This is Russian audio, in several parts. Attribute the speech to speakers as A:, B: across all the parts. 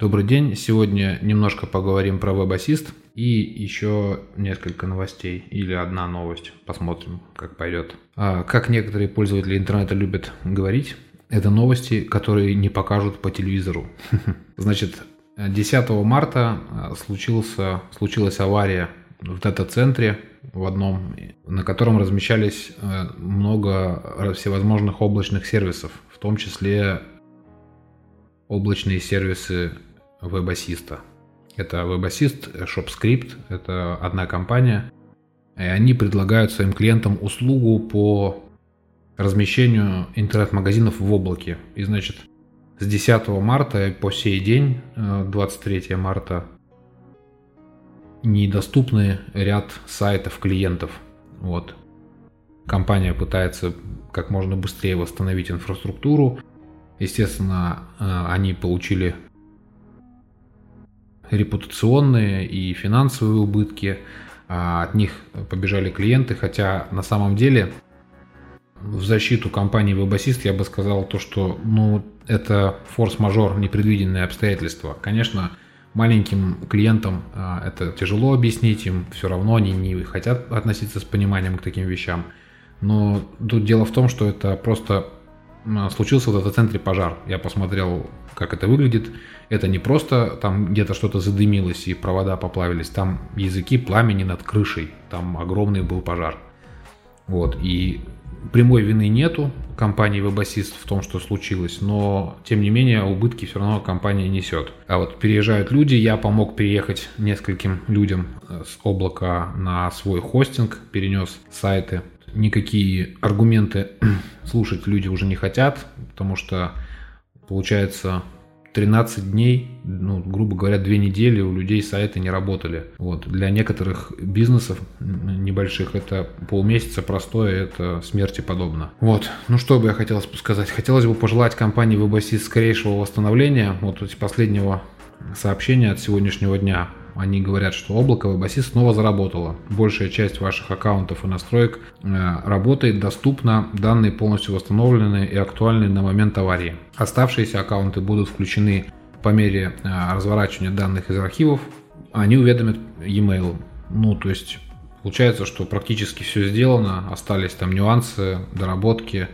A: Добрый день. Сегодня немножко поговорим про WebAssist и еще несколько новостей или одна новость. Посмотрим, как пойдет. А, как некоторые пользователи интернета любят говорить, это новости, которые не покажут по телевизору. Значит, 10 марта а, случился, случилась авария в дата-центре в одном, на котором размещались а, много всевозможных облачных сервисов, в том числе облачные сервисы WebAssist. Это WebAssist, ShopScript, это одна компания. И они предлагают своим клиентам услугу по размещению интернет-магазинов в облаке. И значит, с 10 марта по сей день, 23 э, марта, недоступны ряд сайтов клиентов. Вот. Компания пытается как можно быстрее восстановить инфраструктуру. Естественно, э, они получили репутационные и финансовые убытки, а от них побежали клиенты, хотя на самом деле в защиту компании WebAssist я бы сказал то, что ну, это форс-мажор, непредвиденные обстоятельства. Конечно, маленьким клиентам а, это тяжело объяснить, им все равно они не хотят относиться с пониманием к таким вещам. Но тут дело в том, что это просто случился в дата-центре пожар. Я посмотрел, как это выглядит. Это не просто там где-то что-то задымилось и провода поплавились. Там языки пламени над крышей. Там огромный был пожар. Вот. И прямой вины нету компании WebAssist в том, что случилось, но тем не менее убытки все равно компания несет. А вот переезжают люди, я помог переехать нескольким людям с облака на свой хостинг, перенес сайты никакие аргументы слушать люди уже не хотят, потому что получается 13 дней, ну, грубо говоря, 2 недели у людей сайты не работали. Вот. Для некоторых бизнесов небольших это полмесяца простое, это смерти подобно. Вот. Ну, что бы я хотел сказать? Хотелось бы пожелать компании WebAssist скорейшего восстановления. Вот из последнего сообщения от сегодняшнего дня они говорят, что облако WebAssist снова заработало. Большая часть ваших аккаунтов и настроек э, работает, доступна, данные полностью восстановлены и актуальны на момент аварии. Оставшиеся аккаунты будут включены по мере э, разворачивания данных из архивов. Они уведомят e-mail. Ну, то есть получается, что практически все сделано, остались там нюансы, доработки,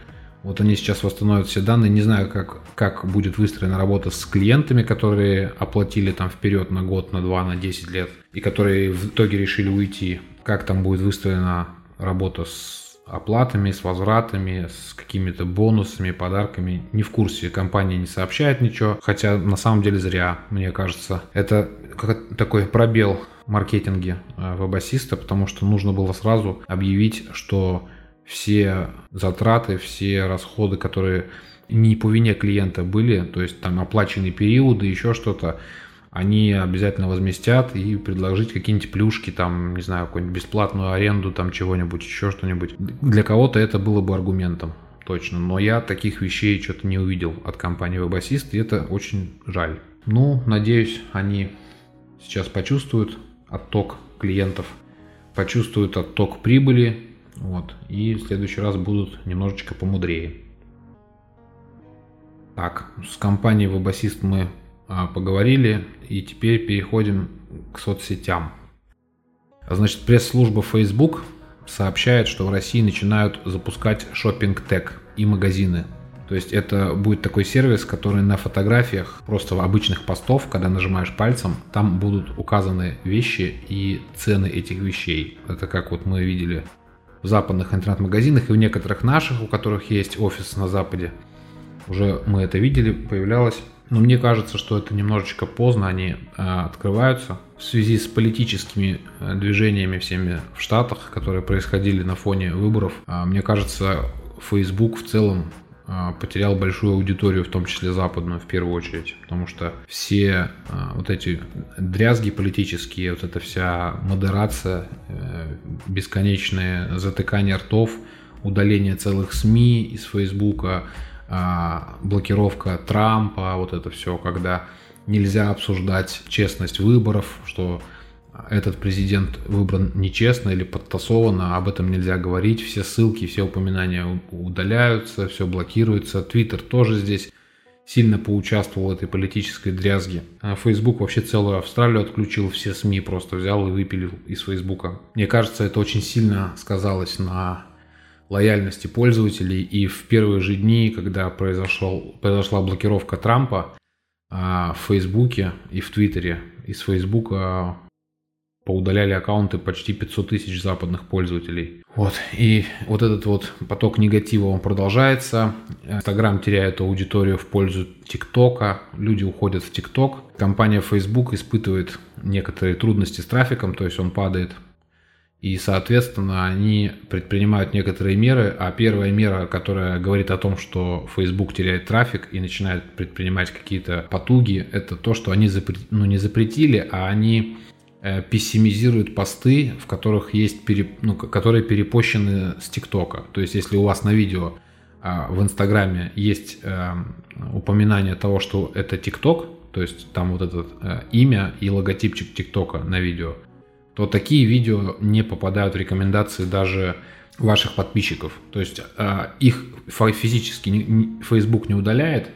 A: вот они сейчас восстановят все данные. Не знаю, как, как будет выстроена работа с клиентами, которые оплатили там вперед на год, на два, на 10 лет, и которые в итоге решили уйти. Как там будет выстроена работа с оплатами, с возвратами, с какими-то бонусами, подарками. Не в курсе, компания не сообщает ничего, хотя на самом деле зря, мне кажется. Это как такой пробел маркетинге э, веб-ассиста, потому что нужно было сразу объявить, что все затраты, все расходы, которые не по вине клиента были, то есть там оплаченные периоды, еще что-то, они обязательно возместят и предложить какие-нибудь плюшки, там, не знаю, какую-нибудь бесплатную аренду, там чего-нибудь, еще что-нибудь. Для кого-то это было бы аргументом, точно. Но я таких вещей что-то не увидел от компании WebAssist, и это очень жаль. Ну, надеюсь, они сейчас почувствуют отток клиентов, почувствуют отток прибыли, вот. И в следующий раз будут немножечко помудрее. Так, с компанией Webasist мы а, поговорили, и теперь переходим к соцсетям. Значит, пресс-служба Facebook сообщает, что в России начинают запускать шопинг тег и магазины. То есть это будет такой сервис, который на фотографиях, просто в обычных постов, когда нажимаешь пальцем, там будут указаны вещи и цены этих вещей. Это как вот мы видели в западных интернет-магазинах и в некоторых наших, у которых есть офис на Западе. Уже мы это видели, появлялось. Но мне кажется, что это немножечко поздно они э, открываются в связи с политическими э, движениями всеми в Штатах, которые происходили на фоне выборов. Э, мне кажется, Facebook в целом потерял большую аудиторию, в том числе западную, в первую очередь. Потому что все а, вот эти дрязги политические, вот эта вся модерация, э, бесконечные затыкания ртов, удаление целых СМИ из Фейсбука, блокировка Трампа, вот это все, когда нельзя обсуждать честность выборов, что этот президент выбран нечестно или подтасованно, об этом нельзя говорить, все ссылки, все упоминания удаляются, все блокируется, Твиттер тоже здесь сильно поучаствовал в этой политической дрязге. А Facebook вообще целую Австралию отключил, все СМИ просто взял и выпилил из Фейсбука. Мне кажется, это очень сильно сказалось на лояльности пользователей. И в первые же дни, когда произошел, произошла блокировка Трампа а, в Фейсбуке и в Твиттере, из Фейсбука поудаляли аккаунты почти 500 тысяч западных пользователей. Вот, и вот этот вот поток негатива, он продолжается. Инстаграм теряет аудиторию в пользу ТикТока, люди уходят в ТикТок. Компания Facebook испытывает некоторые трудности с трафиком, то есть он падает. И, соответственно, они предпринимают некоторые меры, а первая мера, которая говорит о том, что Facebook теряет трафик и начинает предпринимать какие-то потуги, это то, что они запрет... ну, не запретили, а они Э, пессимизируют посты, в которых есть пере, ну, которые перепощены с ТикТока. То есть, если у вас на видео а, в Инстаграме есть э, упоминание того, что это ТикТок, то есть там вот это э, имя и логотипчик ТикТока на видео, то такие видео не попадают в рекомендации даже ваших подписчиков. То есть э, их физически Facebook не удаляет,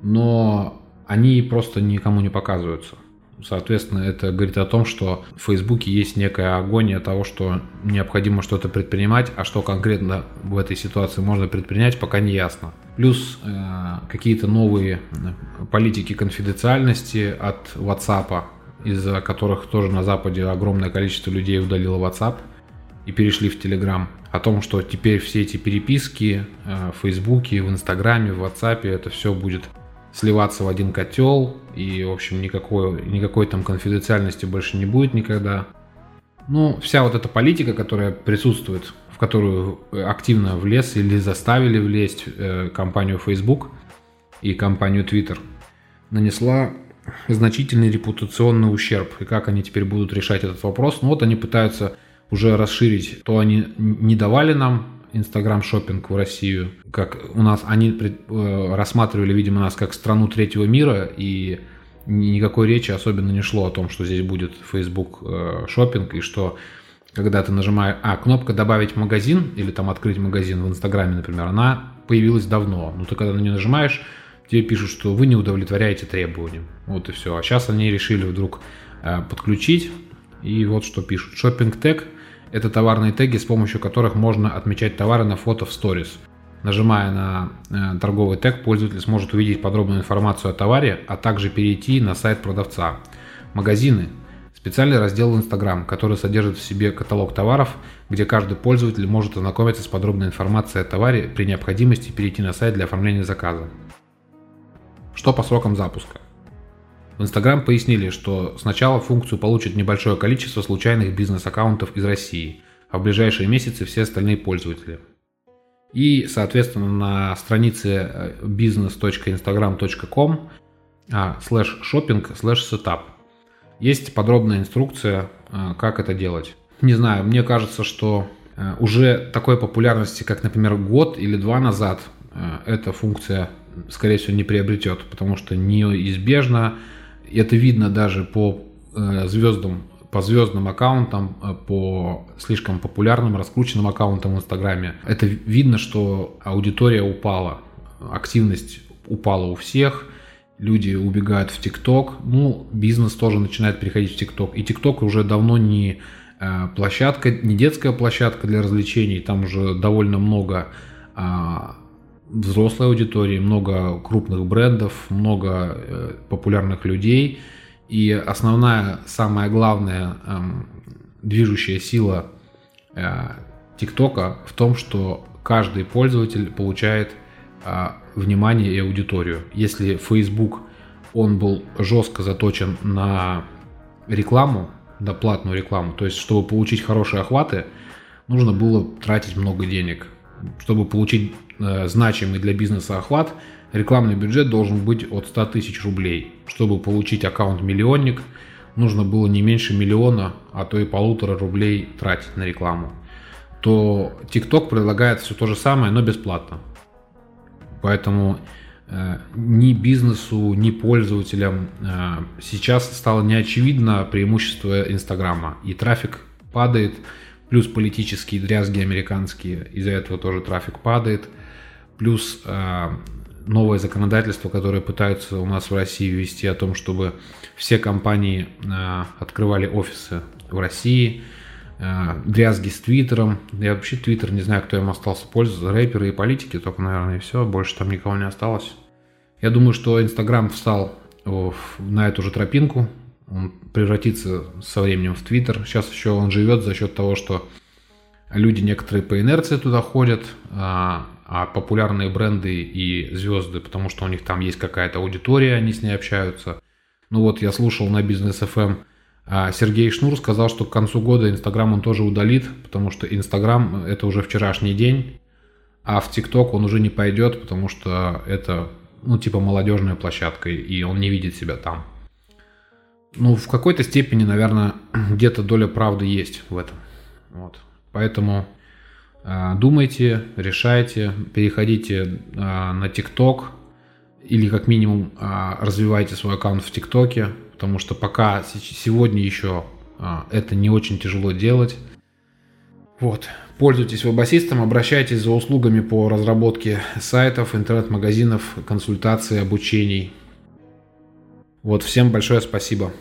A: но они просто никому не показываются. Соответственно, это говорит о том, что в Фейсбуке есть некая агония того, что необходимо что-то предпринимать, а что конкретно в этой ситуации можно предпринять, пока не ясно. Плюс э, какие-то новые э, политики конфиденциальности от WhatsApp, из-за которых тоже на Западе огромное количество людей удалило WhatsApp и перешли в Telegram. О том, что теперь все эти переписки э, в Фейсбуке, в Инстаграме, в WhatsApp, это все будет сливаться в один котел, и, в общем, никакой, никакой там конфиденциальности больше не будет никогда. Ну, вся вот эта политика, которая присутствует, в которую активно влез или заставили влезть э, компанию Facebook и компанию Twitter, нанесла значительный репутационный ущерб. И как они теперь будут решать этот вопрос? Ну вот они пытаются уже расширить, то они не давали нам Инстаграм шопинг в Россию, как у нас они э, рассматривали, видимо, нас как страну третьего мира, и никакой речи особенно не шло о том, что здесь будет Facebook э, шопинг, и что когда ты нажимаешь, а, кнопка добавить магазин, или там открыть магазин в Инстаграме, например, она появилась давно, но ты когда на нее нажимаешь, тебе пишут, что вы не удовлетворяете требованиям. Вот и все. А сейчас они решили вдруг э, подключить, и вот что пишут. Шопинг тег – это товарные теги, с помощью которых можно отмечать товары на фото в сторис. Нажимая на э, торговый тег, пользователь сможет увидеть подробную информацию о товаре, а также перейти на сайт продавца. Магазины. Специальный раздел в Instagram, который содержит в себе каталог товаров, где каждый пользователь может ознакомиться с подробной информацией о товаре при необходимости перейти на сайт для оформления заказа. Что по срокам запуска? В Instagram пояснили, что сначала функцию получит небольшое количество случайных бизнес-аккаунтов из России, а в ближайшие месяцы все остальные пользователи. И, соответственно, на странице э, business.instagram.com слэш шопинг слэш setup есть подробная инструкция, э, как это делать. Не знаю, мне кажется, что э, уже такой популярности, как, например, год или два назад, эта функция, скорее всего, не приобретет, потому что неизбежно это видно даже по э, звездам, по звездным аккаунтам, э, по слишком популярным, раскрученным аккаунтам в Инстаграме. Это видно, что аудитория упала, активность упала у всех, люди убегают в ТикТок, ну, бизнес тоже начинает переходить в ТикТок. И ТикТок уже давно не э, площадка, не детская площадка для развлечений, там уже довольно много а, взрослой аудитории, много крупных брендов, много э, популярных людей. И основная, самая главная э, движущая сила э, ТикТока в том, что каждый пользователь получает э, внимание и аудиторию. Если Facebook, он был жестко заточен на рекламу, на платную рекламу, то есть чтобы получить хорошие охваты, нужно было тратить много денег. Чтобы получить Э, значимый для бизнеса охват, рекламный бюджет должен быть от 100 тысяч рублей. Чтобы получить аккаунт миллионник, нужно было не меньше миллиона, а то и полутора рублей тратить на рекламу. То TikTok предлагает все то же самое, но бесплатно. Поэтому э, ни бизнесу, ни пользователям э, сейчас стало неочевидно преимущество Инстаграма. И трафик падает, плюс политические дрязги американские, из-за этого тоже трафик падает – Плюс э, новое законодательство, которое пытаются у нас в России ввести о том, чтобы все компании э, открывали офисы в России, э, дрязги с Твиттером. Я вообще Твиттер не знаю, кто им остался пользоваться, рэперы и политики, только, наверное, и все, больше там никого не осталось. Я думаю, что Инстаграм встал на эту же тропинку, он превратится со временем в Твиттер. Сейчас еще он живет за счет того, что люди некоторые по инерции туда ходят, а, а популярные бренды и звезды, потому что у них там есть какая-то аудитория, они с ней общаются. Ну вот я слушал на Бизнес FM, эм, а Сергей Шнур сказал, что к концу года Инстаграм он тоже удалит, потому что Инстаграм это уже вчерашний день, а в ТикТок он уже не пойдет, потому что это, ну, типа молодежная площадка, и он не видит себя там. Ну, в какой-то степени, наверное, где-то доля правды есть в этом. Вот. Поэтому э, думайте, решайте, переходите э, на ТикТок или как минимум э, развивайте свой аккаунт в ТикТоке, потому что пока сегодня еще э, это не очень тяжело делать. Вот. Пользуйтесь веб-ассистом, обращайтесь за услугами по разработке сайтов, интернет-магазинов, консультаций, обучений. Вот, всем большое спасибо.